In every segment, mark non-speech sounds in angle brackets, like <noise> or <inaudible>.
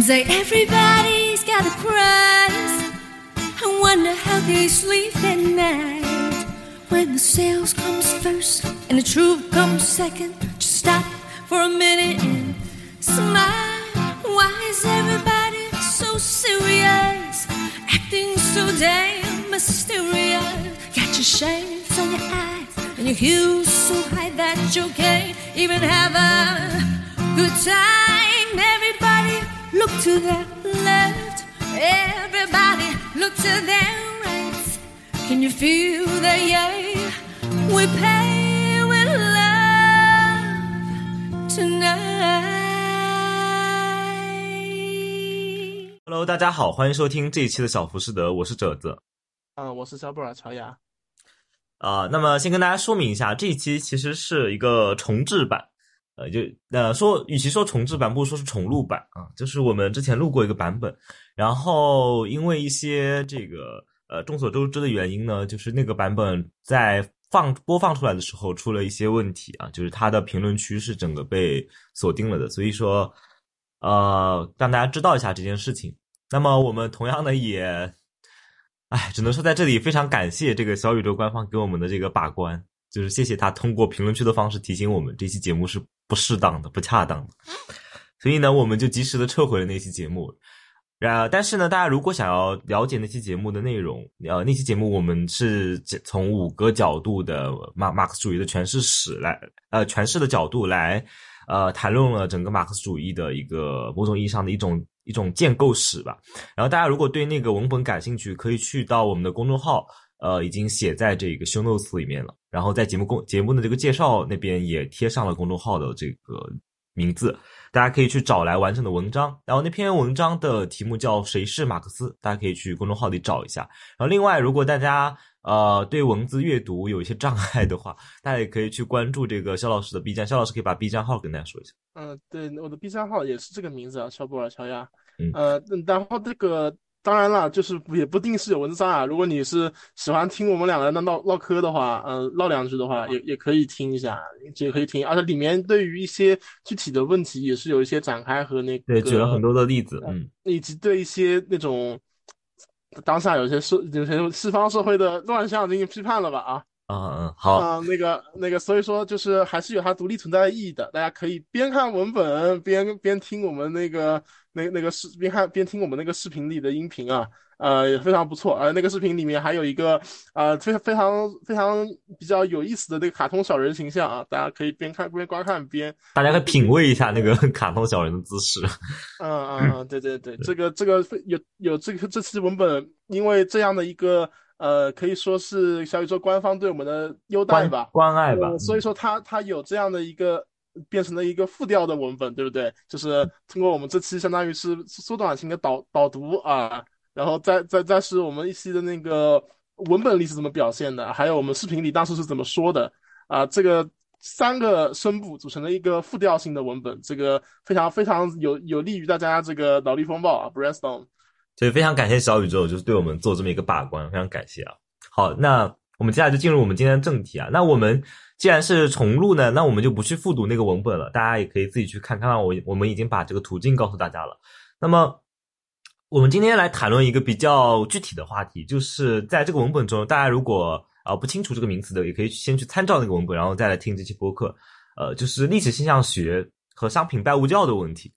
Seems like everybody's got a price. I wonder how they sleep at night. When the sales comes first and the truth comes second, just stop for a minute and smile. Why is everybody so serious? Acting so damn mysterious. Got your shades on your eyes and your heels so high that you can't even have a good time. Everybody look to their left. Everybody look to their right. Can you feel the yay? We pay with love tonight. Hello，大家好，欢迎收听这一期的小浮士德，我是褶子。嗯，我是小布尔乔亚。啊、那么先跟大家说明一下，这一期其实是一个重制版，呃，就呃说，与其说重制版，不如说是重录版啊，就是我们之前录过一个版本，然后因为一些这个呃众所周知的原因呢，就是那个版本在放播放出来的时候出了一些问题啊，就是它的评论区是整个被锁定了的，所以说呃让大家知道一下这件事情。那么我们同样的也。哎，只能说在这里非常感谢这个小宇宙官方给我们的这个把关，就是谢谢他通过评论区的方式提醒我们这期节目是不适当的、不恰当的，所以呢，我们就及时的撤回了那期节目。然，但是呢，大家如果想要了解那期节目的内容，呃，那期节目我们是从五个角度的马马克思主义的诠释史来，呃，诠释的角度来，呃，谈论了整个马克思主义的一个某种意义上的一种。一种建构史吧，然后大家如果对那个文本感兴趣，可以去到我们的公众号，呃，已经写在这个 show notes 里面了。然后在节目公节目的这个介绍那边也贴上了公众号的这个名字，大家可以去找来完整的文章。然后那篇文章的题目叫《谁是马克思》，大家可以去公众号里找一下。然后另外，如果大家呃对文字阅读有一些障碍的话，大家也可以去关注这个肖老师的 B 站。肖老师可以把 B 站号跟大家说一下。嗯，对，我的 B 站号也是这个名字啊，肖布尔乔亚。嗯呃，然后这个当然了，就是也不定是有文章啊。如果你是喜欢听我们两个人的唠唠嗑的话，嗯、呃，唠两句的话，也也可以听一下，也可以听。而且里面对于一些具体的问题，也是有一些展开和那个对，举了很多的例子，嗯，以及对一些那种当下有些社有些西方社会的乱象进行批判了吧啊。啊嗯，好，啊、那个那个，所以说就是还是有它独立存在的意义的。大家可以边看文本边边听我们那个那那个视边看边听我们那个视频里的音频啊，呃，也非常不错。呃，那个视频里面还有一个呃非常非常非常比较有意思的那个卡通小人形象啊，大家可以边看边观看边大家可以品味一下那个 <laughs> 卡通小人的姿势。嗯嗯嗯，对对对，这个这个有有这个这期文本，因为这样的一个。呃，可以说是小宇宙官方对我们的优待吧，关爱吧。呃、所以说它它有这样的一个变成了一个复调的文本，对不对？就是通过我们这期相当于是缩短型的导导读啊，然后再再再是我们一期的那个文本里是怎么表现的，还有我们视频里当时是怎么说的啊，这个三个声部组成了一个复调性的文本，这个非常非常有有利于大家这个脑力风暴啊，brainstorm。所以非常感谢小宇宙，就是对我们做这么一个把关，非常感谢啊。好，那我们接下来就进入我们今天的正题啊。那我们既然是重录呢，那我们就不去复读那个文本了，大家也可以自己去看看。我我们已经把这个途径告诉大家了。那么我们今天来谈论一个比较具体的话题，就是在这个文本中，大家如果啊、不清楚这个名词的，也可以先去参照那个文本，然后再来听这期播客。呃，就是历史现象学和商品拜物教的问题。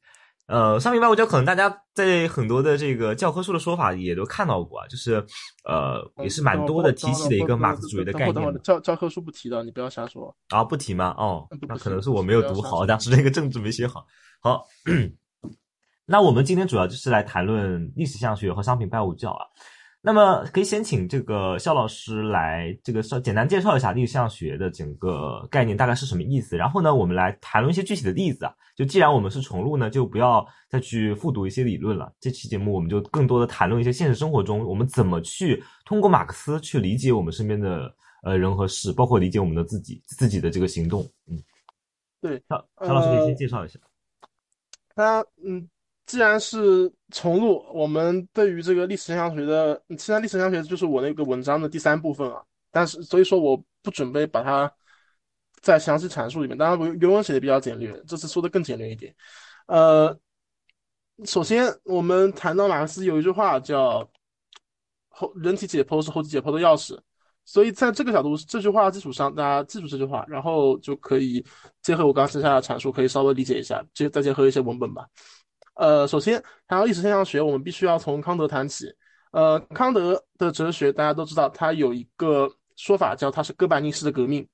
呃，商品拜物教可能大家在很多的这个教科书的说法也都看到过啊，就是呃也是蛮多的提起的一个马克思主义的概念。教教科书不提的，你不要瞎说啊，不提吗？哦，那可能是我没有读好，当时那个政治没写好。好，<clears throat> 那我们今天主要就是来谈论历史现象学和商品拜物教啊。那么可以先请这个肖老师来这个稍简单介绍一下历史现象学的整个概念大概是什么意思，然后呢，我们来谈论一些具体的例子啊。就既然我们是重录呢，就不要再去复读一些理论了。这期节目我们就更多的谈论一些现实生活中我们怎么去通过马克思去理解我们身边的呃人和事，包括理解我们的自己自己的这个行动。嗯，对，肖肖老师可以先介绍一下。他嗯。既然是重录，我们对于这个历史现象学的，现在历史现象学就是我那个文章的第三部分啊。但是所以说我不准备把它再详细阐述里面。当然原文写的比较简略，这次说的更简略一点。呃，首先我们谈到马克思有一句话叫“后人体解剖是后期解剖的钥匙”，所以在这个角度这句话基础上，大家记住这句话，然后就可以结合我刚刚剩下的阐述，可以稍微理解一下，接再结合一些文本吧。呃，首先谈到历史现象学，我们必须要从康德谈起。呃，康德的哲学大家都知道，他有一个说法叫他是哥白尼式的革命，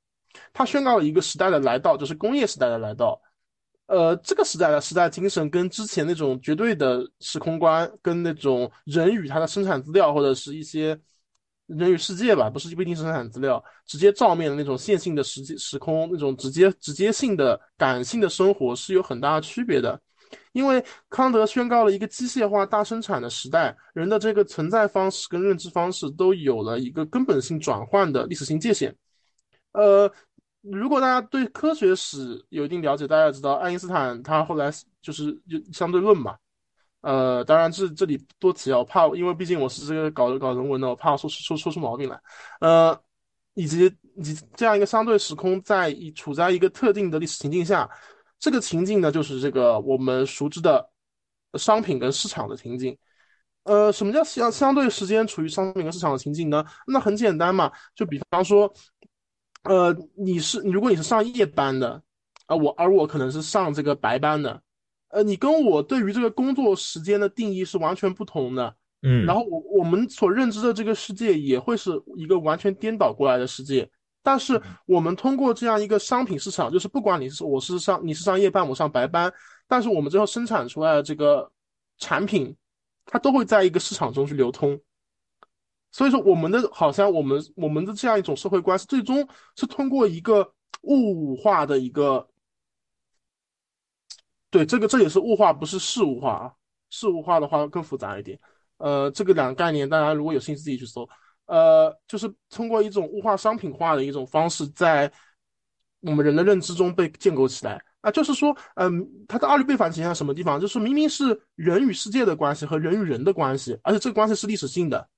他宣告了一个时代的来到，就是工业时代的来到。呃，这个时代的时代精神跟之前那种绝对的时空观，跟那种人与他的生产资料或者是一些人与世界吧，不是不一定是生产资料，直接照面的那种线性的时时空，那种直接直接性的感性的生活是有很大的区别的。因为康德宣告了一个机械化大生产的时代，人的这个存在方式跟认知方式都有了一个根本性转换的历史性界限。呃。如果大家对科学史有一定了解，大家知道爱因斯坦他后来就是就相对论嘛。呃，当然这这里多提啊，我怕因为毕竟我是这个搞搞人文的，我怕说说说出毛病来。呃，以及以及这样一个相对时空在一处在一个特定的历史情境下，这个情境呢就是这个我们熟知的商品跟市场的情境。呃，什么叫相相对时间处于商品跟市场的情境呢？那很简单嘛，就比方说。呃，你是如果你是上夜班的，啊，我而我可能是上这个白班的，呃，你跟我对于这个工作时间的定义是完全不同的，嗯，然后我我们所认知的这个世界也会是一个完全颠倒过来的世界，但是我们通过这样一个商品市场，就是不管你是我是上你是上夜班，我上白班，但是我们最后生产出来的这个产品，它都会在一个市场中去流通。所以说，我们的好像我们我们的这样一种社会关系，最终是通过一个物化的一个，对这个这也是物化，不是事物化啊。事物化的话更复杂一点。呃，这个两个概念，大家如果有兴趣自己去搜。呃，就是通过一种物化商品化的一种方式，在我们人的认知中被建构起来啊。就是说，嗯，它的二律背反体现在什么地方？就是明明是人与世界的关系和人与人的关系，而且这个关系是历史性的。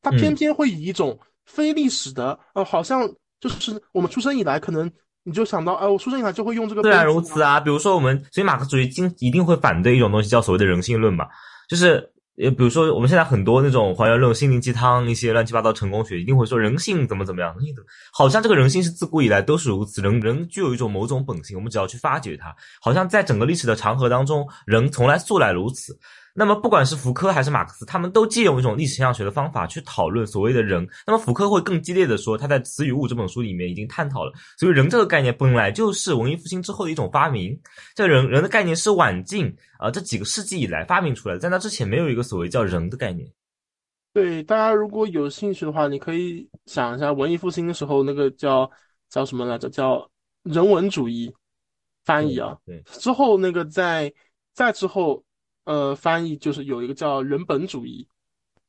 它偏偏会以一种非历史的，呃，好像就是我们出生以来，可能你就想到，哎，我出生以来就会用这个。自然如此啊，比如说我们，所以马克思主义经一定会反对一种东西，叫所谓的人性论嘛，就是也，比如说我们现在很多那种还原论、心灵鸡汤一些乱七八糟成功学，一定会说人性怎么怎么样，性怎么，好像这个人性是自古以来都是如此，人人具有一种某种本性，我们只要去发掘它，好像在整个历史的长河当中，人从来素来如此。那么，不管是福柯还是马克思，他们都借用一种历史现象学的方法去讨论所谓的人。那么，福柯会更激烈的说，他在《词与物》这本书里面已经探讨了，所以人这个概念本来就是文艺复兴之后的一种发明。这人人的概念是晚近啊这几个世纪以来发明出来的，在那之前没有一个所谓叫人的概念。对，大家如果有兴趣的话，你可以想一下文艺复兴的时候那个叫叫什么来着？叫人文主义翻译啊。对，之后那个在再之后。呃，翻译就是有一个叫人本主义，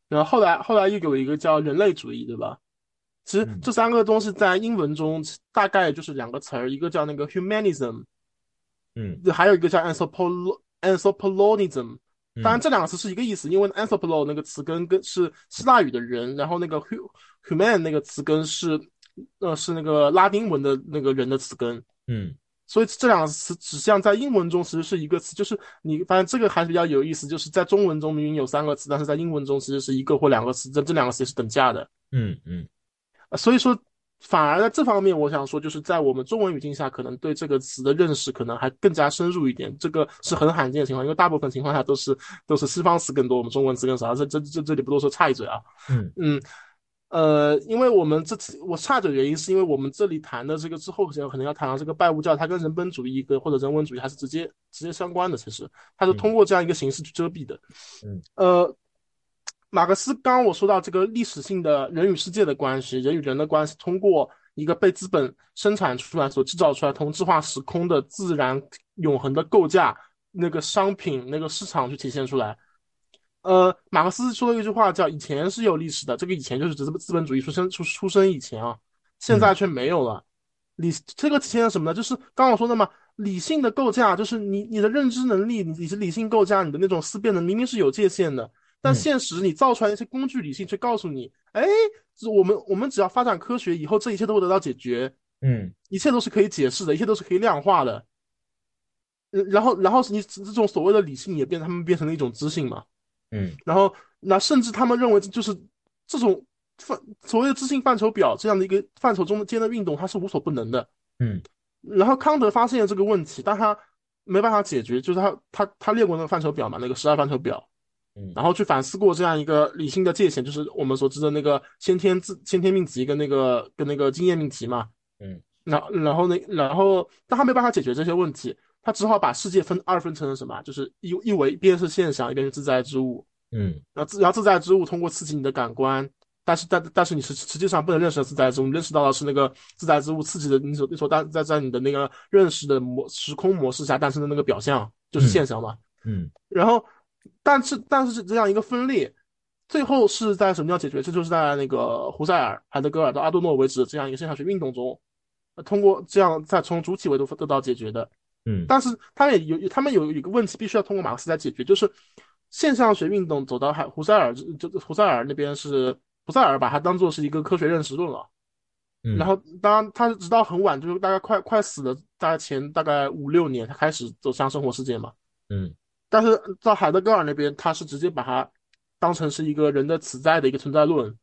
然后后来后来又有一个叫人类主义，对吧？其实这三个东西在英文中大概就是两个词儿，一个叫那个 humanism，嗯，还有一个叫 anthropolo anthropologism。当然这两个词是一个意思，因为 anthropolo 那个词根跟是希腊语的人，然后那个 human 那个词根是呃是那个拉丁文的那个人的词根，嗯。所以这两个词指向在英文中其实是一个词，就是你发现这个还是比较有意思，就是在中文中明明有三个词，但是在英文中其实是一个或两个词，这这两个词也是等价的。嗯嗯，所以说反而在这方面，我想说就是在我们中文语境下，可能对这个词的认识可能还更加深入一点，这个是很罕见的情况，因为大部分情况下都是都是西方词更多，我们中文词更少。这这这这里不多说插一嘴啊。嗯嗯。呃，因为我们这次我差的原因，是因为我们这里谈的这个之后，可能要谈到这个拜物教，它跟人本主义跟或者人文主义还是直接直接相关的。其实它是通过这样一个形式去遮蔽的。嗯，呃，马克思刚刚我说到这个历史性的人与世界的关系，人与人的关系，通过一个被资本生产出来所制造出来同质化时空的自然永恒的构架，那个商品那个市场去体现出来。呃，马克思说了一句话，叫“以前是有历史的”，这个“以前”就是指资资本主义出生出出生以前啊，现在却没有了。理这个体现了什么呢？就是刚刚我说的嘛，理性的构架，就是你你的认知能力，你是理性构架，你的那种思辨能明明是有界限的，但现实你造出来一些工具理性，却告诉你，哎，我们我们只要发展科学，以后这一切都会得到解决，嗯，一切都是可以解释的，一切都是可以量化的。呃然后然后你这种所谓的理性也变，他们变成了一种知性嘛。嗯然后那甚至他们认为就是这种范所谓的知性范畴表这样的一个范畴中间的运动，它是无所不能的。嗯然后康德发现了这个问题，但他没办法解决，就是他他他列过那个范畴表嘛，那个十二范畴表，嗯然后去反思过这样一个理性的界限，就是我们所知的那个先天自先天命题跟那个跟那个经验命题嘛。嗯，然然后呢，然后但他没办法解决这些问题，他只好把世界分二分成了什么，就是一一维一边是现象，一边是自在之物。嗯然后自然后自在之物通过刺激你的感官，但是但但是你实实际上不能认识到自在之物，你认识到的是那个自在之物刺激的你所你所在在在你的那个认识的模时空模式下诞生的那个表象，就是现象嘛。嗯然后，但是但是这样一个分裂，最后是在什么叫解决？这就是在那个胡塞尔、海德格尔到阿多诺为止的这样一个现象学运动中，呃通过这样再从主体维度得到解决的。嗯。但是他们也有他们有有一个问题，必须要通过马克思来解决，就是现象学运动走到海胡塞尔，就就胡塞尔那边是胡塞尔把它当做是一个科学认识论了。嗯，然后当然他直到很晚，就是大概快快死的大概前大概五六年，他开始走向生活世界嘛。嗯。但是到海德格尔那边，他是直接把它当成是一个人的此在的一个存在论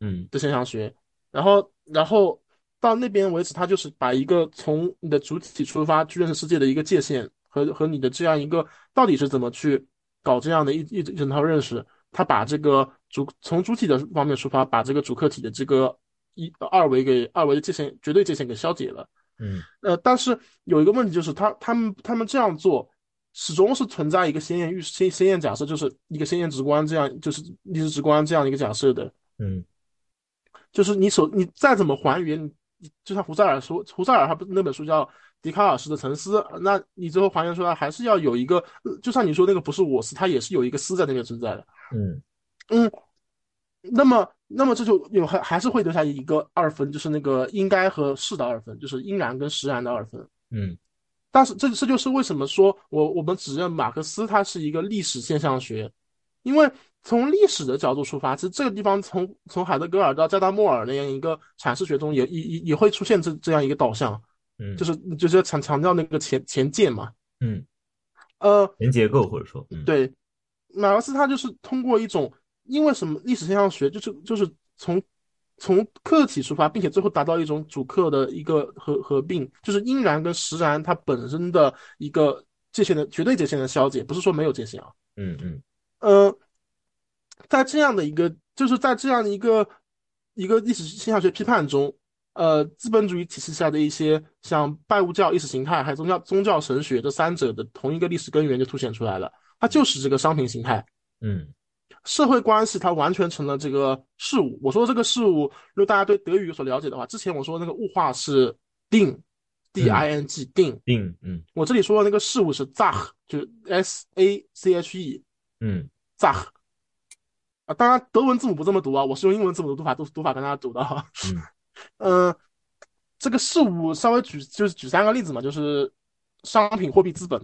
嗯。的现象学，然后然后到那边为止，他就是把一个从你的主体出发去认识世界的一个界限和和你的这样一个到底是怎么去搞这样的一一一整套认识，他把这个主从主体的方面出发，把这个主客体的这个一二维给二维的界限绝对界限给消解了。嗯呃，但是有一个问题就是他他们他们这样做，始终是存在一个先验预先先验假设，就是一个先验直观这样，就是历史直观这样一个假设的，嗯就是你手你再怎么还原，你就像胡塞尔说，胡塞尔他不那本书叫《笛卡尔式的沉思》，那你最后还原出来还是要有一个，呃就像你说那个不是我思，它也是有一个思在那边存在的，嗯。嗯，那么那么这就有还还是会留下一个二分，就是那个应该和是的二分，就是应然跟实然的二分。嗯。但是这这就是为什么说我我们只认马克思他是一个历史现象学，因为从历史的角度出发，其实这个地方从从海德格尔到加达默尔那样一个阐释学中也也也也会出现这这样一个导向，嗯，就是就是要强强调那个前前见嘛，嗯。呃，前结构或者说嗯。对，马克思他就是通过一种，因为什么历史现象学就是就是从从客体出发，并且最后达到一种主客的一个合合并，就是因然跟实然它本身的一个界限的绝对界限的消解，不是说没有界限啊。嗯嗯。呃，在这样的一个，就是在这样的一个一个历史现象学批判中，呃，资本主义体系下的一些像拜物教意识形态还有宗教宗教神学这三者的同一个历史根源就凸显出来了，它就是这个商品形态。嗯社会关系它完全成了这个事物。我说这个事物，如果大家对德语有所了解的话，之前我说那个物化是定，d i n g 定，定嗯我这里说的那个事物是 zach，就是 s a c h e 嗯 Sach。啊，当然德文字母不这么读啊，我是用英文字母的读法读读法跟大家读的哈。嗯 <laughs> 呃，这个事物稍微举就是举三个例子嘛，就是商品、货币、资本。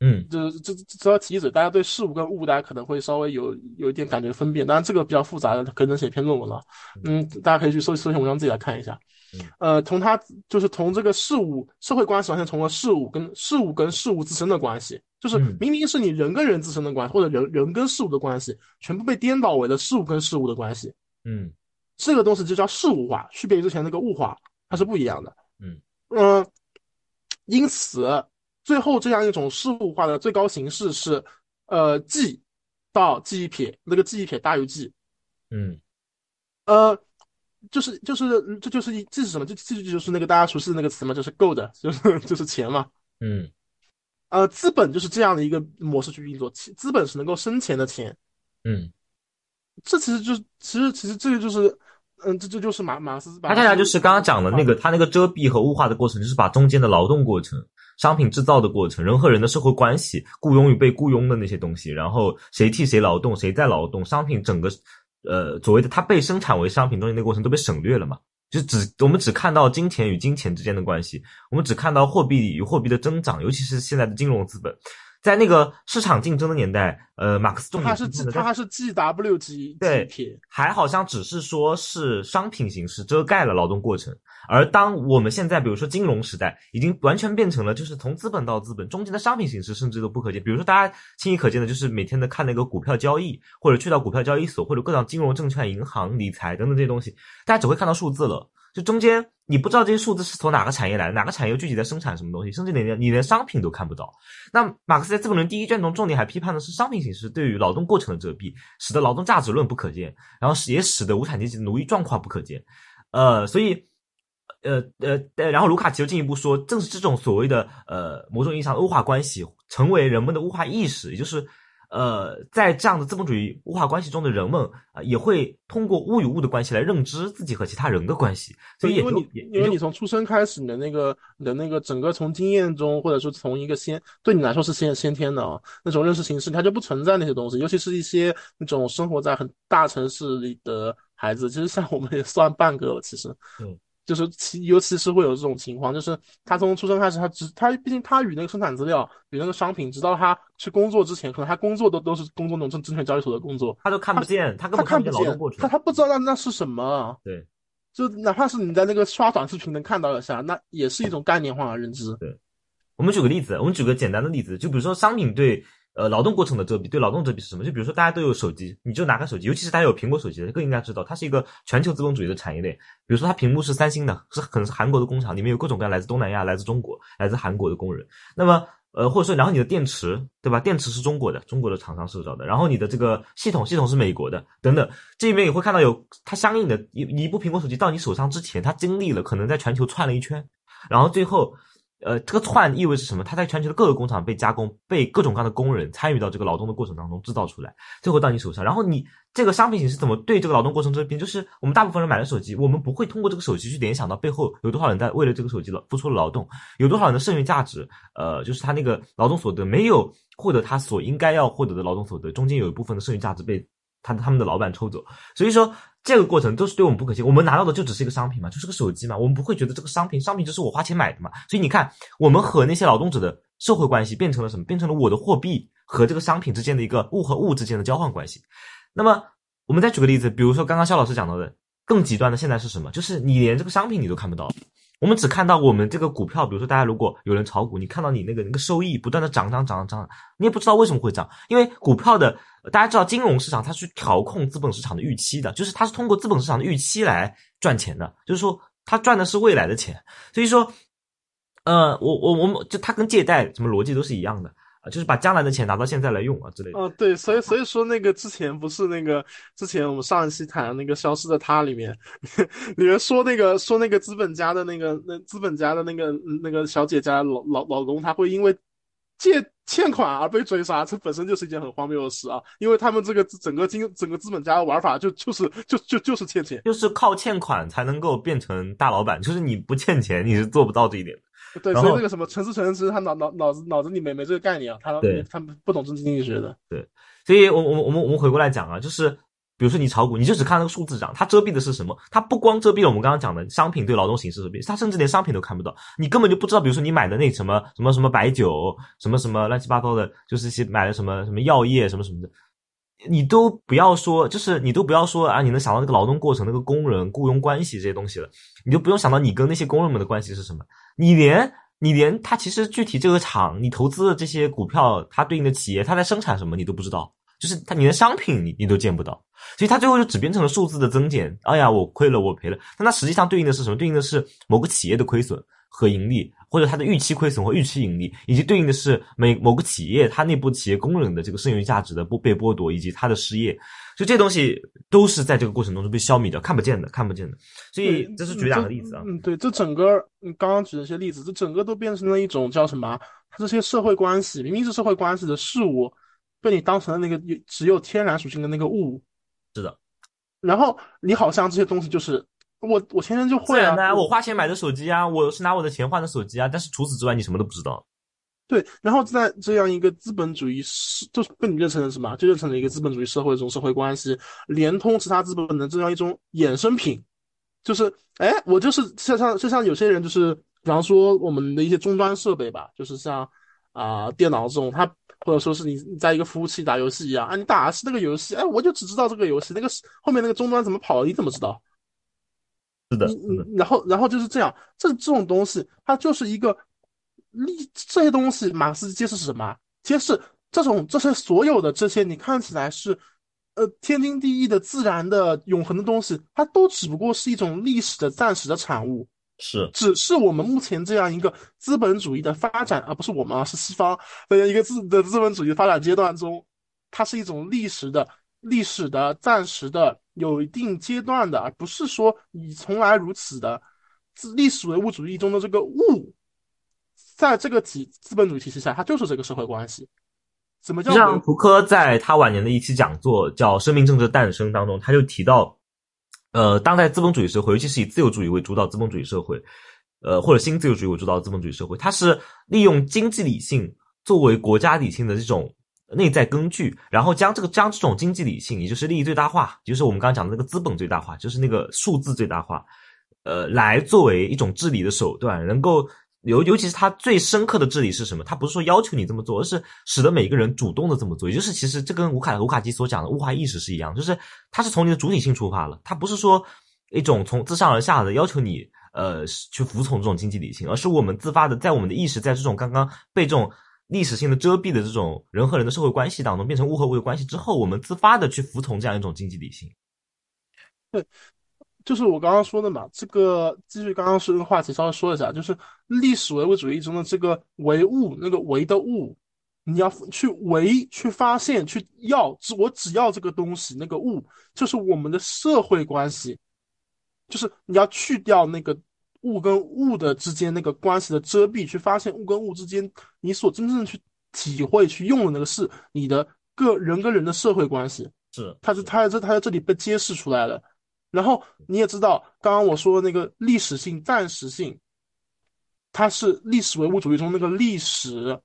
嗯就是这这这要提一嘴，大家对事物跟物，大家可能会稍微有有一点感觉分辨，当然这个比较复杂的，可能写篇论文了。嗯，大家可以去搜搜一些文章自己来看一下。嗯。呃，从它就是从这个事物社会关系完全从了事物跟事物跟事物自身的关系，就是嗯。明明是你人跟人自身的关系，或者人人跟事物的关系，全部被颠倒为了事物跟事物的关系。嗯。这个东西就叫事物化，区别于之前那个物化，它是不一样的。嗯。嗯，因此最后这样一种事物化的最高形式是，呃，记到记忆撇，那个记忆撇大于记，嗯。呃，就是就是这就是一这是什么？这这就是那个大家熟悉的那个词嘛，就是 gold，<laughs> 就是就是钱嘛。嗯呃，资本就是这样的一个模式去运作，其资本是能够生钱的钱。嗯，这其实就是其实其实这个就是，嗯，这这就是马马克思把它恰恰就是刚刚讲的那个，他那个遮蔽和物化的过程，就是把中间的劳动过程、商品制造的过程、人和人的社会关系、雇佣与被雇佣的那些东西，然后谁替谁劳动，谁在劳动，商品整个呃所谓的它被生产为商品东西那个过程都被省略了嘛。就只我们只看到金钱与金钱之间的关系，我们只看到货币与货币的增长，尤其是现在的金融资本，在那个市场竞争的年代，呃，马克思重点它是批判的它还是 G W G，对还好像只是说是商品形式遮盖了劳动过程，而当我们现在比如说金融时代，已经完全变成了就是从资本到资本中间的商品形式甚至都不可见。比如说大家轻易可见的就是每天的看那个股票交易，或者去到股票交易所或者各种金融证券、银行、理财等等这些东西，大家只会看到数字了。就中间你不知道这些数字是从哪个产业来的，哪个产业具体在生产什么东西，甚至你连你连商品都看不到。那马克思在《资本论》第一卷中重点还批判的是商品形式对于劳动过程的遮蔽，使得劳动价值论不可见，然后使也使得无产阶级的奴役状况不可见。呃，所以。呃呃，呃然后卢卡奇又进一步说，正是这种所谓的呃某种意义上的物化关系，成为人们的物化意识，也就是呃在这样的资本主义物化关系中的人们啊、呃也会通过物与物的关系来认知自己和其他人的关系，所以也因为你因为你从出生开始，你的那个你的那个整个从经验中，或者说从一个先对你来说是先先天的啊那种认识形式，它就不存在那些东西，尤其是一些那种生活在很大城市里的孩子，其实像我们也算半个了，其实，嗯。就是其尤其是会有这种情况，就是他从出生开始，他只他毕竟他与那个生产资料与那个商品，直到他去工作之前，可能他工作都都是工作那种证证券交易所的工作，他都看不见，他根他本看不见见劳动过，程。他他不知道那那是什么啊。对，就哪怕是你在那个刷短视频能看到一下，那也是一种概念化的认知。对我们举个例子，我们举个简单的例子，就比如说商品对呃劳动过程的遮蔽，对劳动遮蔽是什么？就比如说大家都有手机，你就拿个手机，尤其是大家有苹果手机的，更应该知道，它是一个全球资本主义的产业链。比如说它屏幕是三星的，是可能是韩国的工厂，里面有各种各样来自东南亚、来自中国、来自韩国的工人。那么呃，或者说，然后你的电池，对吧？电池是中国的，中国的厂商制造的。然后你的这个系统，系统是美国的，等等。这里面也会看到有它相应的一一部苹果手机到你手上之前，它经历了可能在全球窜了一圈，然后最后。呃，这个窜意味着什么？它在全球的各个工厂被加工，被各种各样的工人参与到这个劳动的过程当中制造出来，最后到你手上。然后你这个商品形式怎么对这个劳动过程这边？就是我们大部分人买了手机，我们不会通过这个手机去联想到背后有多少人在为了这个手机劳付出了劳动，有多少人的剩余价值，呃，就是他那个劳动所得没有获得他所应该要获得的劳动所得，中间有一部分的剩余价值被他他们的老板抽走。所以说这个过程都是对我们不可信。我们拿到的就只是一个商品嘛，就是个手机嘛，我们不会觉得这个商品，商品就是我花钱买的嘛。所以你看，我们和那些劳动者的社会关系变成了什么？变成了我的货币和这个商品之间的一个物和物之间的交换关系。那么我们再举个例子，比如说刚刚肖老师讲到的更极端的，现在是什么？就是你连这个商品你都看不到。我们只看到我们这个股票，比如说大家如果有人炒股，你看到你那个那个收益不断的涨涨涨涨，你也不知道为什么会涨，因为股票的大家知道金融市场它是调控资本市场的预期的，就是它是通过资本市场的预期来赚钱的，就是说它赚的是未来的钱，所以说，呃，我我我们就它跟借贷什么逻辑都是一样的，就是把将来的钱拿到现在来用啊之类的。哦，对，所以所以说那个之前不是那个之前我们上一期谈的那个《消失的他》里面，<laughs> 里面说那个说那个资本家的那个那资本家的那个那个小姐家老老老公，他会因为借欠款而被追杀，这本身就是一件很荒谬的事啊！因为他们这个整个经整个资本家的玩法就就是就就就是欠钱，就是靠欠款才能够变成大老板，就是你不欠钱你是做不到这一点的。对，所以那个什么陈思诚，其实他脑脑脑子脑子里没没这个概念啊，他对他们不懂政治经济学的。对所以我我们我们我们回过来讲啊，就是比如说你炒股，你就只看那个数字涨，它遮蔽的是什么？它不光遮蔽了我们刚刚讲的商品对劳动形式遮蔽，它甚至连商品都看不到，你根本就不知道，比如说你买的那什么什么什么白酒，什么什么乱七八糟的，就是些买的什么什么药业什么什么的。你都不要说，就是你都不要说啊，你能想到那个劳动过程、那个工人雇佣关系这些东西了，你就不用想到你跟那些工人们的关系是什么，你连你连它其实具体这个厂你投资的这些股票，它对应的企业它在生产什么你都不知道，就是它你连商品你你都见不到，所以它最后就只变成了数字的增减。哎呀，我亏了，我赔了，但它实际上对应的是什么？对应的是某个企业的亏损和盈利，或者它的预期亏损和预期盈利，以及对应的是每某个企业它内部企业工人的这个剩余价值的不被剥夺，以及它的失业。就这东西都是在这个过程中是被消弭掉，看不见的，看不见的。所以这是举两个例子啊。嗯，对，这整个你刚刚举的一些例子，这整个都变成了一种叫什么？它这些社会关系明明是社会关系的事物，被你当成了那个只有天然属性的那个物。是的，然后你好像这些东西就是我我天生就会啊，我花钱买的手机啊，我是拿我的钱换的手机啊，但是除此之外你什么都不知道。对，然后在这样一个资本主义社，就是被你认成了什么？就认成了一个资本主义社会的这种社会关系，连通其他资本的这样一种衍生品，就是，哎，我就是像像就像有些人就是，比方说我们的一些终端设备吧，就是像啊、电脑这种，它或者说是你你在一个服务器打游戏一样啊，你打的是那个游戏，哎，我就只知道这个游戏，那个后面那个终端怎么跑的，你怎么知道？是的，你是的，然后然后就是这样，这这种东西，它就是一个历这些东西，马克思揭示是什么？揭示这种这些所有的这些你看起来是呃天经地义的自然的永恒的东西，它都只不过是一种历史的暂时的产物。是只是我们目前这样一个资本主义的发展，而不是我们啊，是西方的一个资的资本主义发展阶段中，它是一种历史的、历史的、暂时的、有一定阶段的，而不是说你从来如此的。自历史唯物主义中的这个物，在这个体资本主义体系下，它就是这个社会关系。怎么叫就像唯福柯在他晚年的一期讲座叫《生命、政治的诞生》当中，他就提到，呃，当代资本主义社会，尤其是以自由主义为主导资本主义社会，呃，或者新自由主义为主导资本主义社会，它是利用经济理性作为国家理性的这种内在根据，然后将这个将这种经济理性，也就是利益最大化，就是我们刚刚讲的那个资本最大化，就是那个数字最大化，呃，来作为一种治理的手段，能够尤尤其是它最深刻的治理是什么？它不是说要求你这么做，而是使得每一个人主动的这么做。也就是其实这跟吴卡吴卡基所讲的物化意识是一样，就是它是从你的主体性出发了，它不是说一种从自上而下的要求你呃去服从这种经济理性，而是我们自发的在我们的意识在这种刚刚被这种历史性的遮蔽的这种人和人的社会关系当中变成物和物的关系之后，我们自发的去服从这样一种经济理性。就是我刚刚说的嘛，这个继续刚刚说这个话题稍微说一下，就是历史唯物主义中的这个唯物，那个唯的物，你要去唯去发现去要，只我只要这个东西，那个物就是我们的社会关系，就是你要去掉那个物跟物的之间那个关系的遮蔽，去发现物跟物之间你所真正去体会去用的那个是你的个人跟人的社会关系。是它是它在这它在这里被揭示出来了。然后你也知道，刚刚我说的那个历史性、暂时性，它是历史唯物主义中那个历史，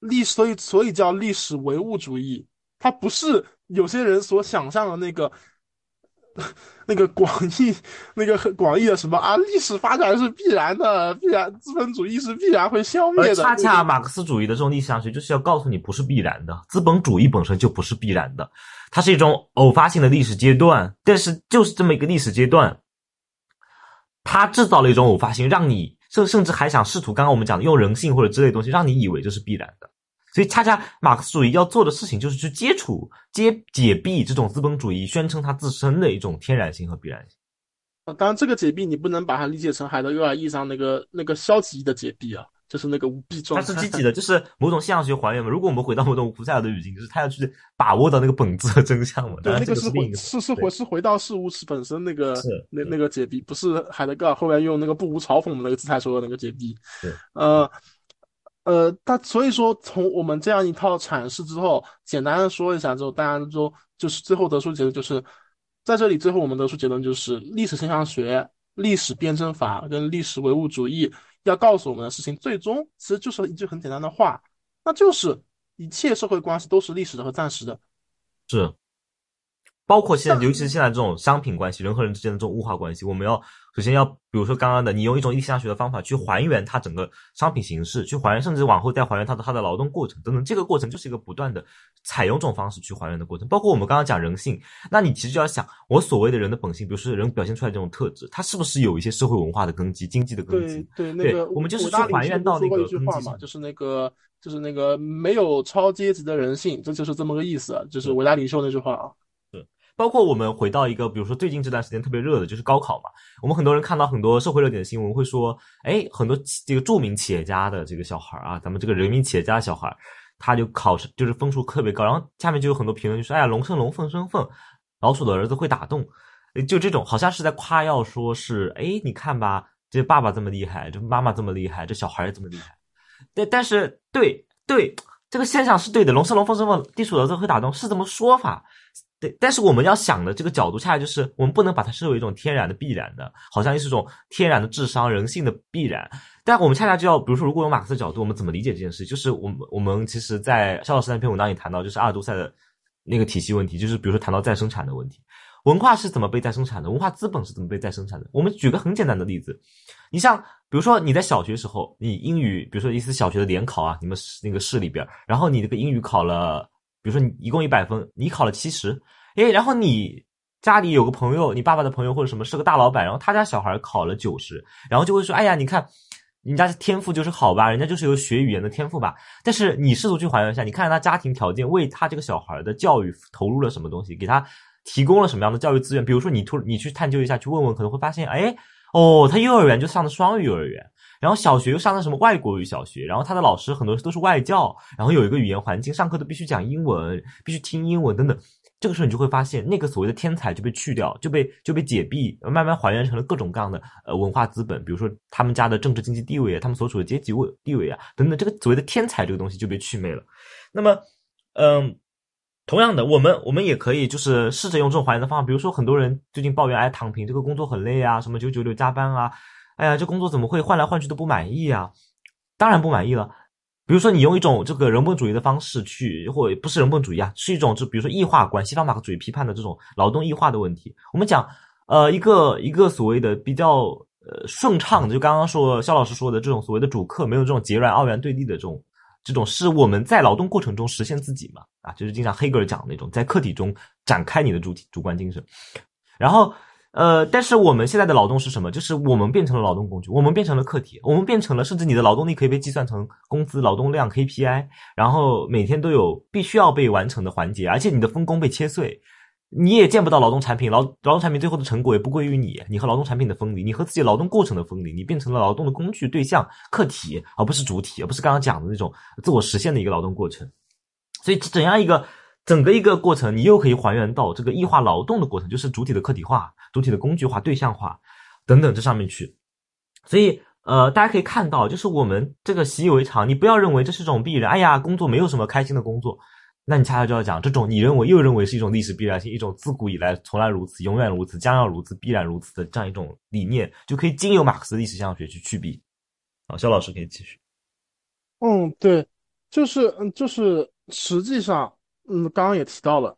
历史所以所以叫历史唯物主义，它不是有些人所想象的那个。<laughs> 那个广义，那个广义的什么啊？历史发展是必然的，必然资本主义是必然会消灭的。恰恰马克思主义的这种历史上学就是要告诉你不是必然的，资本主义本身就不是必然的，它是一种偶发性的历史阶段。但是就是这么一个历史阶段，它制造了一种偶发性，让你甚甚至还想试图刚刚我们讲的用人性或者之类的东西，让你以为这是必然的。所以恰恰马克思主义要做的事情就是去接触、揭解蔽这种资本主义宣称它自身的一种天然性和必然性。呃当然，这个解蔽你不能把它理解成海德格尔意义上那个那个消极的解蔽啊，就是那个无弊状态。它是积极的，就是某种现象学还原嘛。如果我们回到某种胡塞尔的语境，就是他要去把握到那个本质和真相嘛。对，那个是回是是回是回到事物是本身那个那那个解蔽，不是海德格尔后面用那个不无嘲讽的那个姿态说的那个解蔽。对，呃呃，他所以说从我们这样一套阐释之后，简单的说一下之后，大家都就是最后得出结论就是，在这里最后我们得出结论就是历史现象学、历史辩证法跟历史唯物主义要告诉我们的事情，最终其实就是一句很简单的话，那就是一切社会关系都是历史的和暂时的。是，包括现在，尤其是现在这种商品关系，人和人之间的这种物化关系，我们要首先要，比如说刚刚的，你用一种历史上学的方法去还原它整个商品形式，去还原，甚至往后再还原它的它的劳动过程等等，这个过程就是一个不断的采用这种方式去还原的过程。包括我们刚刚讲人性，那你其实就要想，我所谓的人的本性，比如说人表现出来这种特质，它是不是有一些社会文化的根基、经济的根基？对，那对个我们就是去还原到那个根基上一句话嘛，就是那个就是那个没有超阶级的人性，这就是这么个意思啊，就是伟大领袖那句话啊。包括我们回到一个，比如说最近这段时间特别热的就是高考嘛，我们很多人看到很多社会热点的新闻，会说，哎，很多这个著名企业家的这个小孩儿啊，咱们这个人民企业家的小孩儿，他就考试就是分数特别高，然后下面就有很多评论就说，哎呀，龙生龙，凤生凤，老鼠的儿子会打洞，就这种好像是在夸耀，说是，哎，你看吧，这爸爸这么厉害，这妈妈这么厉害，这小孩儿这么厉害，但但是对对，这个现象是对的，龙生龙，凤生凤，地鼠的儿子会打洞是这么说法。对，但是我们要想的这个角度，恰恰就是我们不能把它视为一种天然的必然的，好像是一种天然的智商、人性的必然。但我们恰恰就要，比如说，如果用马克思角度，我们怎么理解这件事？就是我们我们其实，在肖老师那篇文章里谈到，就是阿尔都塞的那个体系问题，就是比如说谈到再生产的问题。文化是怎么被再生产的？文化资本是怎么被再生产的？我们举个很简单的例子，你像比如说你在小学时候，你英语，比如说一次小学的联考啊，你们那个市里边，然后你这个英语考了，比如说你一共一百分，你考了七十，诶，然后你家里有个朋友，你爸爸的朋友或者什么是个大老板，然后他家小孩考了九十，然后就会说，哎呀，你看。人家天赋就是好吧，人家就是有学语言的天赋吧。但是你试图去还原一下，你看他家庭条件为他这个小孩的教育投入了什么东西，给他提供了什么样的教育资源？比如说你突你去探究一下，去问问，可能会发现，哎，哦，他幼儿园就上的双语幼儿园，然后小学又上的什么外国语小学，然后他的老师很多都是外教，然后有一个语言环境，上课都必须讲英文，必须听英文等等。这个时候你就会发现，那个所谓的天才就被去掉，就被就被解闭，慢慢还原成了各种各样的呃文化资本，比如说他们家的政治经济地位啊，他们所处的阶级位地位啊等等，这个所谓的天才这个东西就被去魅了。那么，嗯，同样的，我们我们也可以就是试着用这种还原的方法，比如说很多人最近抱怨，哎，躺平这个工作很累啊，什么九九六加班啊，哎呀，这工作怎么会换来换去都不满意啊？当然不满意了。比如说，你用一种这个人本主义的方式去，或不是人本主义啊，是一种就比如说异化关系方法和主义批判的这种劳动异化的问题。我们讲，呃，一个一个所谓的比较呃顺畅的，就刚刚说肖老师说的这种所谓的主客没有这种截然二元对立的这种这种，是我们在劳动过程中实现自己嘛？啊，就是经常黑格尔讲的那种，在客体中展开你的主体主观精神，然后。呃，但是我们现在的劳动是什么？就是我们变成了劳动工具，我们变成了客体，我们变成了甚至你的劳动力可以被计算成工资、劳动量 KPI，然后每天都有必须要被完成的环节，而且你的分工被切碎，你也见不到劳动产品，劳劳动产品最后的成果也不归于你，你和劳动产品的分离，你和自己劳动过程的分离，你变成了劳动的工具对象客体，而不是主体，而不是刚刚讲的那种自我实现的一个劳动过程，所以怎样一个？整个一个过程，你又可以还原到这个异化劳动的过程，就是主体的客体化、主体的工具化、对象化等等这上面去。所以，呃，大家可以看到，就是我们这个习以为常，你不要认为这是种必然。哎呀，工作没有什么开心的工作，那你恰恰就要讲这种你认为又认为是一种历史必然性，一种自古以来从来如此、永远如此、将要如此、必然如此的这样一种理念，就可以经由马克思历史现象学去去比。好，肖老师可以继续。嗯，对，就是嗯，就是实际上。嗯，刚刚也提到了，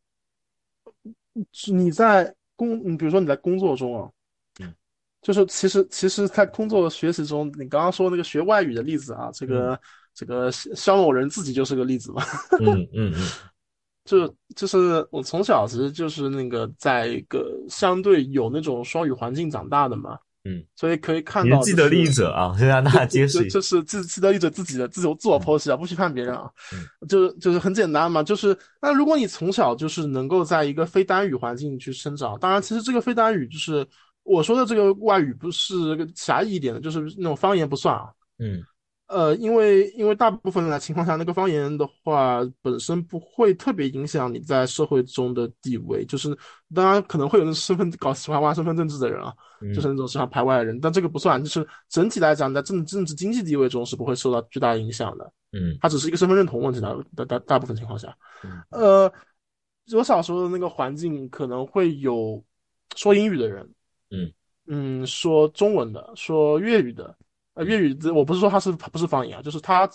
你在工，你比如说你在工作中啊，嗯，就是其实其实，在工作的学习中，你刚刚说那个学外语的例子啊，这个这个肖某人自己就是个例子嘛，嗯嗯嗯，<laughs> 就就是我从小其实就是那个在一个相对有那种双语环境长大的嘛。嗯，所以可以看到，既得利益者啊，现在大家揭示，就是自既得利益者自己的自由自我剖析啊，不批判别人啊，就是就是很简单嘛，就是那如果你从小就是能够在一个非单语环境去生长，当然其实这个非单语就是我说的这个外语不是狭义一点的，就是那种方言不算啊，嗯。呃，因为因为大部分的情况下，那个方言的话本身不会特别影响你在社会中的地位，就是当然可能会有那身份搞喜欢玩身份政治的人啊，就是那种喜欢排外的人，但这个不算，就是整体来讲，在政政治经济地位中是不会受到巨大影响的。嗯，它只是一个身份认同问题的，大大大部分情况下，呃，我小时候的那个环境可能会有说英语的人，嗯嗯，说中文的，说粤语的。呃，粤语这我不是说它是不是方言啊，就是它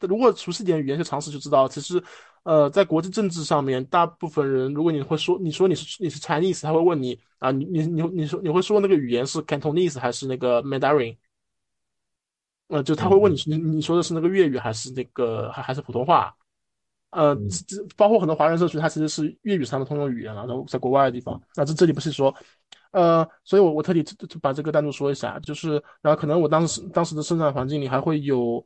如果熟悉点语言学常识就知道，其实，呃，在国际政治上面，大部分人如果你会说你说你是你是 Chinese，他会问你啊，你你你你说你会说那个语言是 Cantonese 还是那个 Mandarin？呃，就他会问你你你说的是那个粤语还是那个还还是普通话？呃，这包括很多华人社区，它其实是粤语是他们通用语言了，然后在国外的地方，那这这里不是说。呃，所以，我我特地就把这个单独说一下，就是，然后可能我当时当时的生产环境里还会有，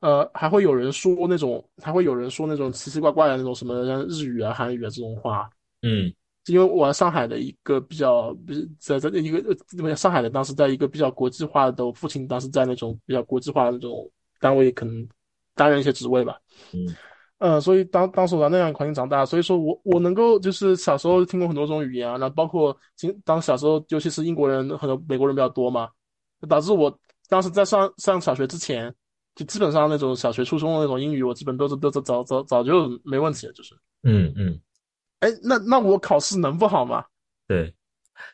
呃，还会有人说那种，还会有人说那种奇奇怪怪的那种什么像日语啊、韩语啊这种话，嗯，因为我上海的一个比较，在在一个呃，上海的当时在一个比较国际化的，我父亲当时在那种比较国际化的那种单位，可能担任一些职位吧，嗯。嗯，所以当当时我在那样环境长大，所以说我我能够就是小时候听过很多种语言啊，那包括今当小时候，尤其是英国人很多美国人比较多嘛，导致我当时在上上小学之前，就基本上那种小学初中的那种英语，我基本都是都是早早早就没问题了，就是。嗯嗯。哎，那那我考试能不好吗？对，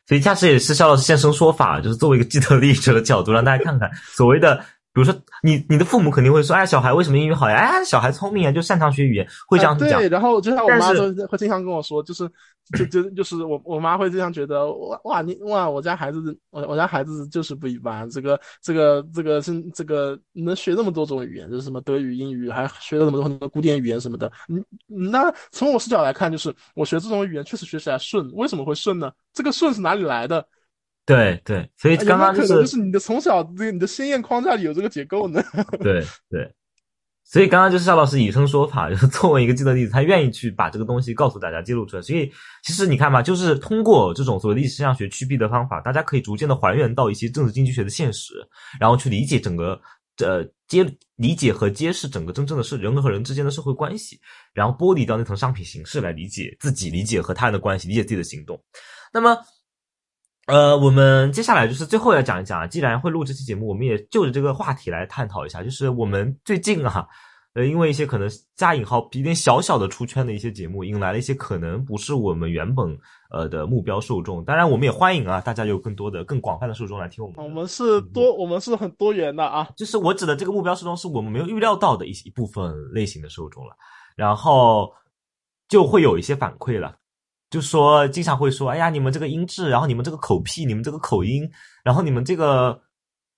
所以恰实也是肖老师现身说法，就是作为一个既得利益者的角度，让大家看看所谓的。比如说你你的父母肯定会说，哎，小孩为什么英语好呀？哎，小孩聪明啊，就擅长学语言，会这样子讲。对，然后就像我妈就会经常跟我说，就是就就就是我我妈会这样觉得，哇哇你哇我家孩子我我家孩子就是不一般，这个这个这个是这个能学那么多种语言，就是什么德语、英语，还学了那么多很多古典语言什么的。嗯，那从我视角来看，就是我学这种语言确实学起来顺，为什么会顺呢？这个顺是哪里来的？对对，所以刚刚有可能就是你的从小这个你的先验框架里有这个结构呢？<laughs> 对对，所以刚刚就是夏老师以身说法，就是作为一个既得例子，他愿意去把这个东西告诉大家，揭露出来。所以其实你看嘛，就是通过这种所谓历史现象学区别的方法，大家可以逐渐的还原到一些政治经济学的现实，然后去理解整个呃揭理解和揭示整个真正的是人和人之间的社会关系，然后剥离掉那层商品形式来理解自己，理解和他人的关系，理解自己的行动。那么。呃，我们接下来就是最后要讲一讲啊，既然会录这期节目，我们也就着这个话题来探讨一下，就是我们最近啊，呃，因为一些可能加引号一点小小的出圈的一些节目，引来了一些可能不是我们原本呃的目标受众。当然，我们也欢迎啊，大家有更多的、更广泛的受众来听我们。我们是多，我们是很多元的啊。就是我指的这个目标受众，是我们没有预料到的一一部分类型的受众了，然后就会有一些反馈了。就说经常会说，哎呀，你们这个音质，然后你们这个口癖，你们这个口音，然后你们这个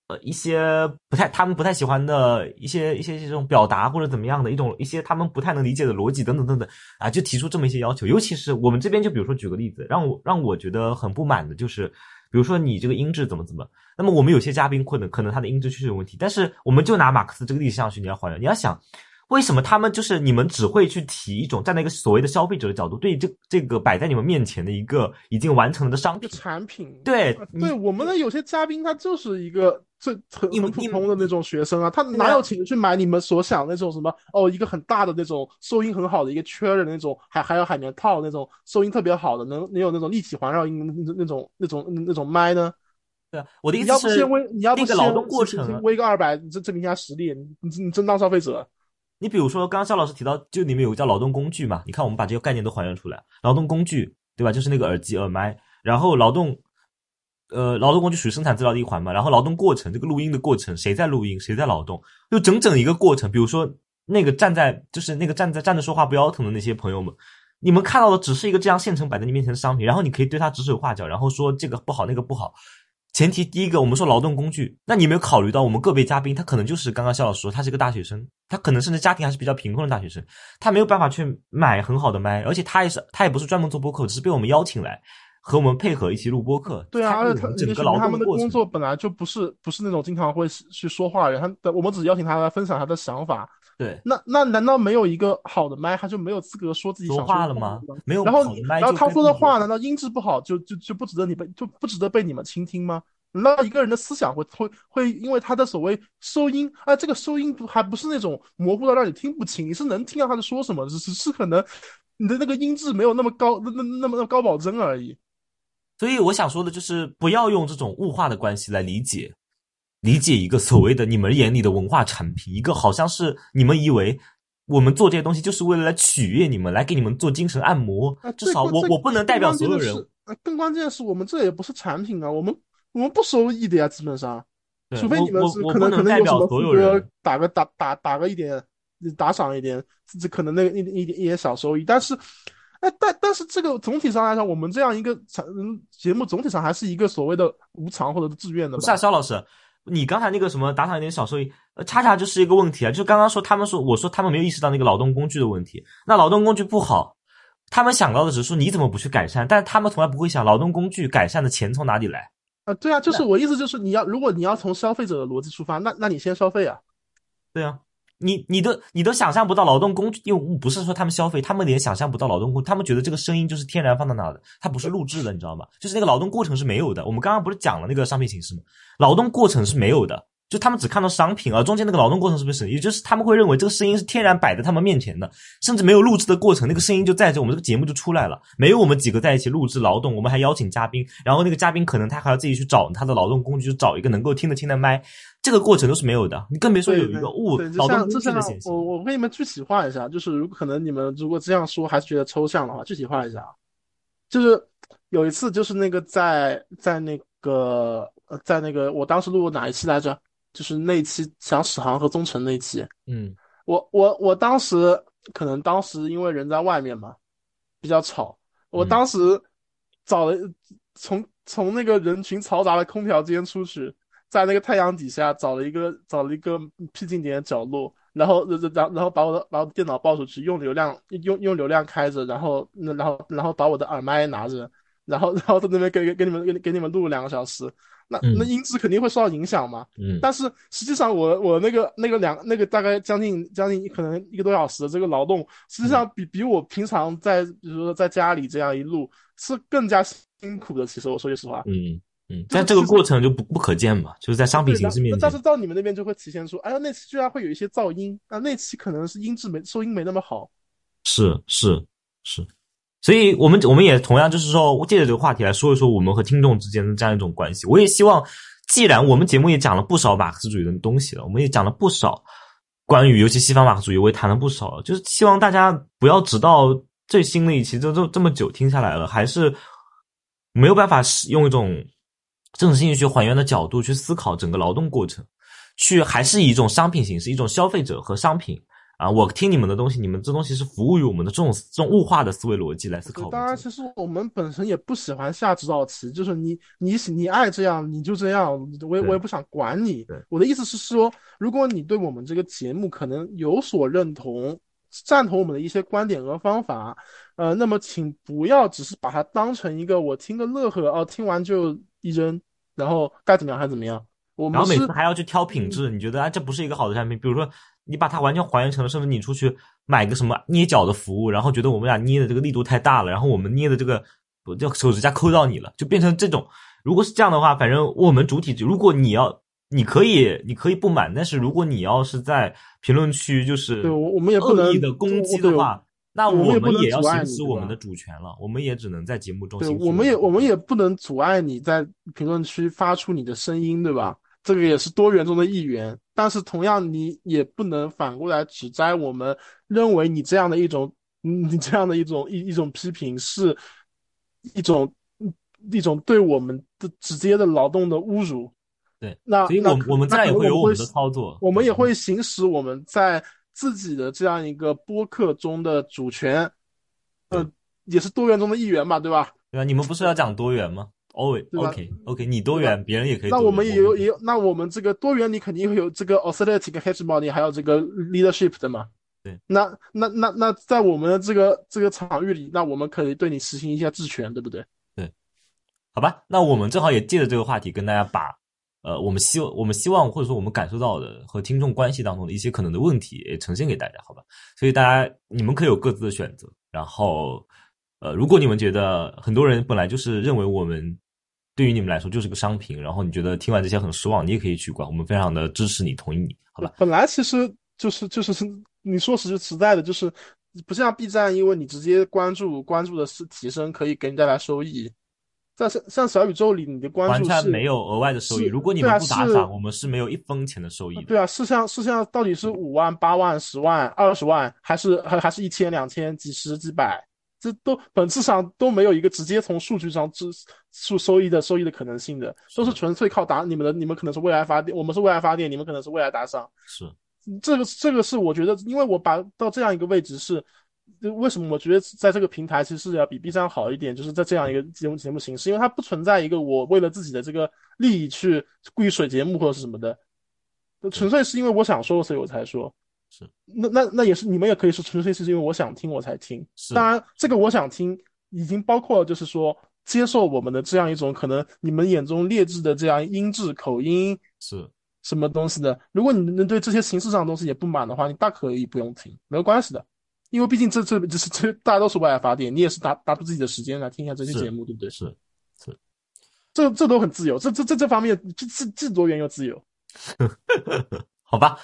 呃一些不太他们不太喜欢的一些一些这种表达或者怎么样的一种一些他们不太能理解的逻辑等等等等啊，就提出这么一些要求。尤其是我们这边，就比如说举个例子，让我让我觉得很不满的就是，比如说你这个音质怎么怎么，那么我们有些嘉宾可能可能他的音质确实有问题，但是我们就拿马克思这个例子上去你要还原，你要想。为什么他们就是你们只会去提一种站在一个所谓的消费者的角度，对这这个摆在你们面前的一个已经完成了的商品产品？对对，我们的有些嘉宾他就是一个最很很普通的那种学生啊，他哪有钱去买你们所想的那种什么哦，一个很大的那种收音很好的一个圈的那种，还还有海绵套那种收音特别好的，能能有那种立体环绕音那那种那种那种麦呢？对啊，我的意你要不思是你要不先那个劳动过程啊先微个二百，你这证明一下实力，你你你真当消费者。你比如说，刚刚肖老师提到，就里面有个叫劳动工具嘛，你看我们把这个概念都还原出来，劳动工具对吧？就是那个耳机、耳麦，然后劳动，呃，劳动工具属于生产资料的一环嘛，然后劳动过程，这个录音的过程，谁在录音，谁在劳动，就整整一个过程。比如说那个站在，就是那个站在站着说话不腰疼的那些朋友们，你们看到的只是一个这样现成摆在你面前的商品，然后你可以对它指手画脚，然后说这个不好，那个不好。前提第一个，我们说劳动工具，那你有没有考虑到我们个别嘉宾，他可能就是刚刚肖老师说，他是一个大学生，他可能甚至家庭还是比较贫困的大学生，他没有办法去买很好的麦，而且他也是他也不是专门做播客，只是被我们邀请来和我们配合一起录播客。对啊，而且他整个劳他们的工。作本来就不是不是那种经常会去说话的人，他我们只邀请他来分享他的想法。对，那那难道没有一个好的麦，他就没有资格说自己想说话了吗？没有然后然后他说的话，难道音质不好就就就不值得你被就不值得被你们倾听吗？难道一个人的思想会会会因为他的所谓收音啊，这个收音不还不是那种模糊到让你听不清，你是能听到他在说什么，只是是可能你的那个音质没有那么高，那那那么高保真而已。所以我想说的就是，不要用这种物化的关系来理解，理解一个所谓的你们眼里的文化产品，一个好像是你们以为我们做这些东西就是为了来取悦你们，来给你们做精神按摩啊，。至少我我不能代表所有人更关键的是。呃更关键是，我们这也不是产品啊，我们我们不收益的呀，基本上，对除非你们我是可能代能有什么表所有副歌人。打个打打打个一点打赏一点，这可能那个一一点一点小收益，但是。哎，但但是这个总体上来讲，我们这样一个产嗯节目总体上还是一个所谓的无偿或者是自愿的吧？不是啊，肖老师，你刚才那个什么打赏一点小收益，呃，恰恰就是一个问题啊。就刚刚说他们说，我说他们没有意识到那个劳动工具的问题。那劳动工具不好，他们想到的只是说你怎么不去改善，但是他们从来不会想劳动工具改善的钱从哪里来。啊，对啊，就是我意思就是你要如果你要从消费者的逻辑出发，那那你先消费啊。对啊，你你都你都想象不到劳动工具，因为不是说他们消费，他们连想象不到劳动工，他们觉得这个声音就是天然放在那的，它不是录制的，你知道吗？就是那个劳动过程是没有的。我们刚刚不是讲了那个商品形式吗？劳动过程是没有的。就他们只看到商品，而中间那个劳动过程是不是？也就是他们会认为这个声音是天然摆在他们面前的，甚至没有录制的过程，那个声音就在这，我们这个节目就出来了。没有我们几个在一起录制劳动，我们还邀请嘉宾，然后那个嘉宾可能他还要自己去找他的劳动工具，就找一个能够听得清的麦，这个过程都是没有的。你更别说有一个物对，就劳动工像就像。我我给你们具体化一下，就是如果可能你们如果这样说还是觉得抽象的话，具体化一下啊，就是有一次就是那个在在那个呃在那个我当时录哪一期来着？就是那期讲史航和宗成那期，嗯我我我当时可能当时因为人在外面嘛，比较吵，我嗯当时找了从从那个人群嘈杂的空调间出去，在那个太阳底下找了一个找了一个僻静点的角落，然后然然然后把我的把我的电脑抱出去，用流量用用流量开着，然后然后然后把我的耳麦拿着，然后然后在那边给给给你们给给你们录两个小时，那嗯那音质肯定会受到影响嘛。嗯但是实际上我，我那个那个两那个大概将近将近可能一个多小时的这个劳动，实际上比比我平常在比如说在家里这样一录是更加辛苦的。其实我说句实话，嗯嗯，但这个过程就不不可见嘛，就是在商品形式面前但但是，到你们那边就会体现出，哎呀，那期居然会有一些噪音，啊，那期可能是音质没收音没那么好。是是是，所以我们我们也同样就是说，借着这个话题来说一说我们和听众之间的这样一种关系。我也希望，既然我们节目也讲了不少马克思主义的东西了，我们也讲了不少关于尤其西方马克思主义，我也谈了不少了，就是希望大家不要直到最新的一期，就这这么久听下来了，还是没有办法使用一种政治经济学还原的角度去思考整个劳动过程，去还是以一种商品形式，一种消费者和商品。啊，我听你们的东西，你们这东西是服务于我们的这种这种物化的思维逻辑来思考。当然，其实我们本身也不喜欢下指导棋，就是你你你爱这样你就这样，我也我也不想管你对。我的意思是说，如果你对我们这个节目可能有所认同，赞同我们的一些观点和方法，呃，那么请不要只是把它当成一个我听个乐呵，哦，听完就一扔，然后该怎么样还怎么样。我们是然后每次还要去挑品质，你觉得啊这不是一个好的产品？比如说你把它完全还原成了，甚至你出去买个什么捏脚的服务，然后觉得我们俩捏的这个力度太大了，然后我们捏的这个我就手指甲抠到你了，就变成这种。如果是这样的话，反正我们主体，如果你要，你可以你可以不满，但是如果你要是在评论区就是对我我们也不能恶意的攻击的话，那我们也要行使我们的主权了，我们也只能在节目中对，我们也我们也不能阻碍你在评论区发出你的声音，对吧？这个也是多元中的一员，但是同样你也不能反过来指摘我们，认为你这样的一种，嗯你这样的一种一一种批评是一种一种对我们的直接的劳动的侮辱。对，那所以我们我们自然也会会有我们的操作，我们也会行使我们在自己的这样一个播客中的主权，呃，也是多元中的一员嘛，对吧？对吧？你们不是要讲多元吗？Always 对 OK OK，你多元，别人也可以。那我们也有也有，那我们这个多元里肯定会有这个 aesthetic hegemony，还有这个 leadership 的嘛。对。那那那那在我们的这个这个场域里，那我们可以对你实行一下治权，对不对对？好吧，那我们正好也借着这个话题跟大家把，呃，我们希我们希望或者说我们感受到的和听众关系当中的一些可能的问题也呈现给大家，好吧？所以大家你们可以有各自的选择，然后，呃，如果你们觉得很多人本来就是认为我们对于你们来说就是个商品，然后你觉得听完这些很失望，你也可以取关，我们非常的支持你，同意你，好吧？本来其实就是就是你说实实在的，就是不像 B 站，因为你直接关注关注的是提升，可以给你带来收益。在像像小宇宙里，你的关注是全没有额外的收益。如果你们不打是赏，我们是没有一分钱的收益的。对啊，是像是像到底是五万、八万、十万、二十万，还是还还是一千、两千、几十、几百？这都本质上都没有一个直接从数据上支数收益的收益的可能性的，都是纯粹靠打你们的，你们可能是未来发电，我们是未来发电，你们可能是未来打赏。是，这个这个是我觉得，因为我把到这样一个位置是，为什么我觉得在这个平台其实是要比 B 站好一点，就是在这样一个节目节目形式，因为它不存在一个我为了自己的这个利益去故意水节目或者是什么的，纯粹是因为我想说，所以我才说。是，那那那也是你们也可以说纯粹是因为我想听我才听。是当然，这个我想听已经包括就是说接受我们的这样一种可能你们眼中劣质的这样音质口音是，什么东西的。如果你能对这些形式上的东西也不满的话，你大可以不用听，没有关系的。因为毕竟这这这是这大家都是为爱发电，你也是拿拿出自己的时间来听一下这些节目，对不对？是是，这这都很自由，这这这这方面既既既多元又自由。<laughs> 好吧。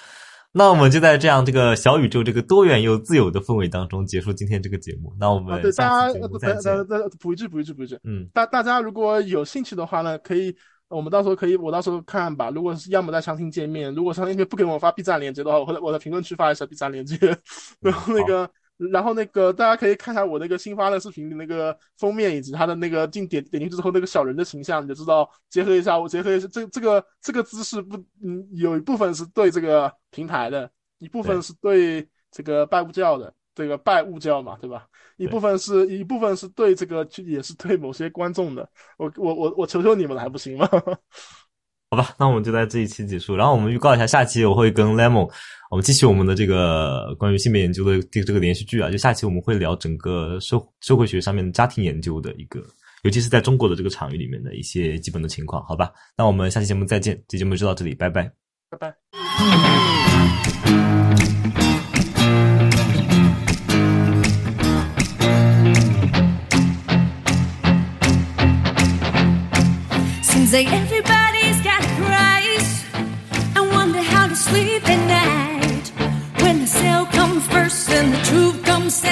那我们就在这样这个小宇宙这个多元又自由的氛围当中结束今天这个节目。那我啊，们对，大家再见。家大家补一句补一句补一句，嗯，大大家如果有兴趣的话呢，可以，我们到时候可以，我到时候看吧。如果是要么在详情界面，如果详情界面不给我发 B 站链接的话，我会在我在评论区发一下 B 站链接。<laughs> 然后那个然后那个大家可以看一下我那个新发的视频的那个封面以及他的那个进点点进去之后那个小人的形象，你就知道结合一下，我结合一下这这个这个姿势不，嗯，有一部分是对这个平台的，一部分是对这个拜物教的，这个拜物教嘛，对吧？一部分是一部分是对这个，也是对某些观众的。我我我我求求你们了，还不行吗？好吧，那我们就在这一期结束。然后我们预告一下，下期我会跟 Lemon，我们继续我们的这个关于性别研究的这个这个连续剧啊。就下期我们会聊整个社社会学上面家庭研究的一个，尤其是在中国的这个场域里面的一些基本的情况，好吧？那我们下期节目再见，这节目就到这里，拜拜，拜拜。Seems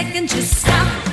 second, just stop